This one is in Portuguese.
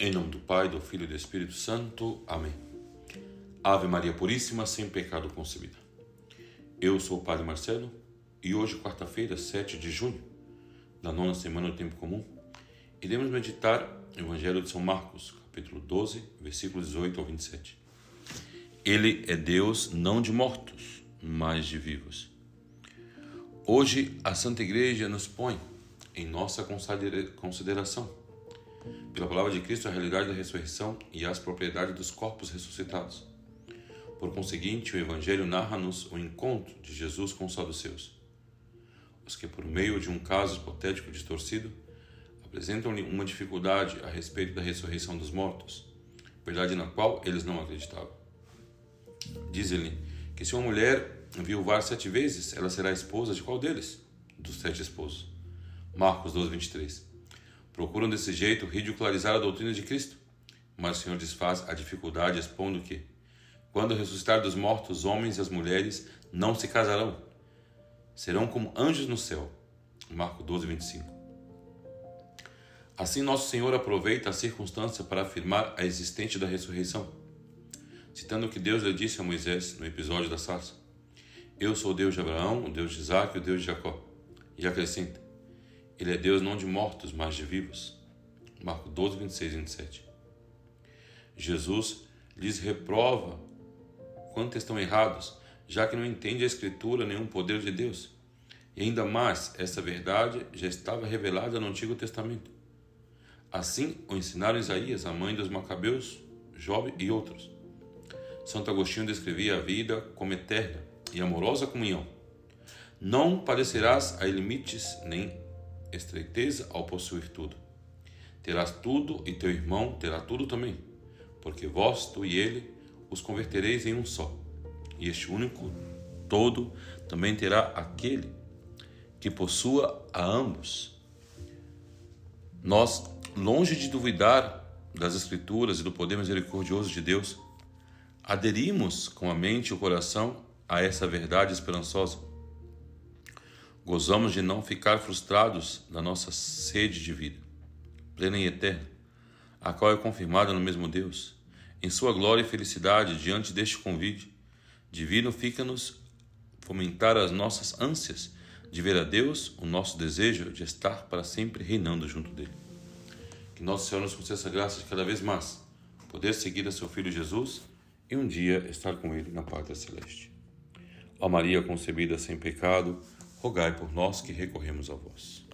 Em nome do Pai, do Filho e do Espírito Santo. Amém. Ave Maria Puríssima, sem pecado concebida. Eu sou o Padre Marcelo e hoje, quarta-feira, 7 de junho, da nona semana do Tempo Comum, iremos meditar o Evangelho de São Marcos, capítulo 12, versículos 18 ao 27. Ele é Deus não de mortos, mas de vivos. Hoje, a Santa Igreja nos põe em nossa consideração pela palavra de Cristo, a realidade da ressurreição e as propriedades dos corpos ressuscitados. Por conseguinte, o Evangelho narra-nos o encontro de Jesus com os saduceus, os que, por meio de um caso hipotético distorcido, apresentam-lhe uma dificuldade a respeito da ressurreição dos mortos, verdade na qual eles não acreditavam. Diz-lhe que se uma mulher viuvar sete vezes, ela será esposa de qual deles? Dos sete esposos. Marcos 12, 23. Procuram desse jeito ridicularizar a doutrina de Cristo, mas o Senhor desfaz a dificuldade expondo que, quando ressuscitar dos mortos, os homens e as mulheres não se casarão, serão como anjos no céu. Marcos 12, 25. Assim, nosso Senhor aproveita a circunstância para afirmar a existência da ressurreição, citando o que Deus lhe disse a Moisés no episódio da sarça: Eu sou o Deus de Abraão, o Deus de Isaac e o Deus de Jacó. E acrescenta: ele é Deus não de mortos, mas de vivos. Marcos 12, 26 e 27. Jesus lhes reprova quanto estão errados, já que não entende a Escritura o poder de Deus. E ainda mais, essa verdade já estava revelada no Antigo Testamento. Assim o ensinaram Isaías, a mãe dos Macabeus, Job e outros. Santo Agostinho descrevia a vida como eterna e amorosa comunhão. Não padecerás a limites nem estreiteza ao possuir tudo. Terás tudo e teu irmão terá tudo também, porque vós, tu e ele, os convertereis em um só. E este único todo também terá aquele que possua a ambos. Nós, longe de duvidar das Escrituras e do poder misericordioso de Deus, aderimos com a mente e o coração a essa verdade esperançosa Gozamos de não ficar frustrados da nossa sede de vida, plena e eterna, a qual é confirmada no mesmo Deus. Em sua glória e felicidade, diante deste convite, divino fica-nos fomentar as nossas ânsias de ver a Deus, o nosso desejo de estar para sempre reinando junto dele. Que nosso Senhor nos conceda a graça de cada vez mais poder seguir a seu Filho Jesus e um dia estar com ele na pátria celeste. Ó Maria concebida sem pecado, rogai por nós que recorremos a vós.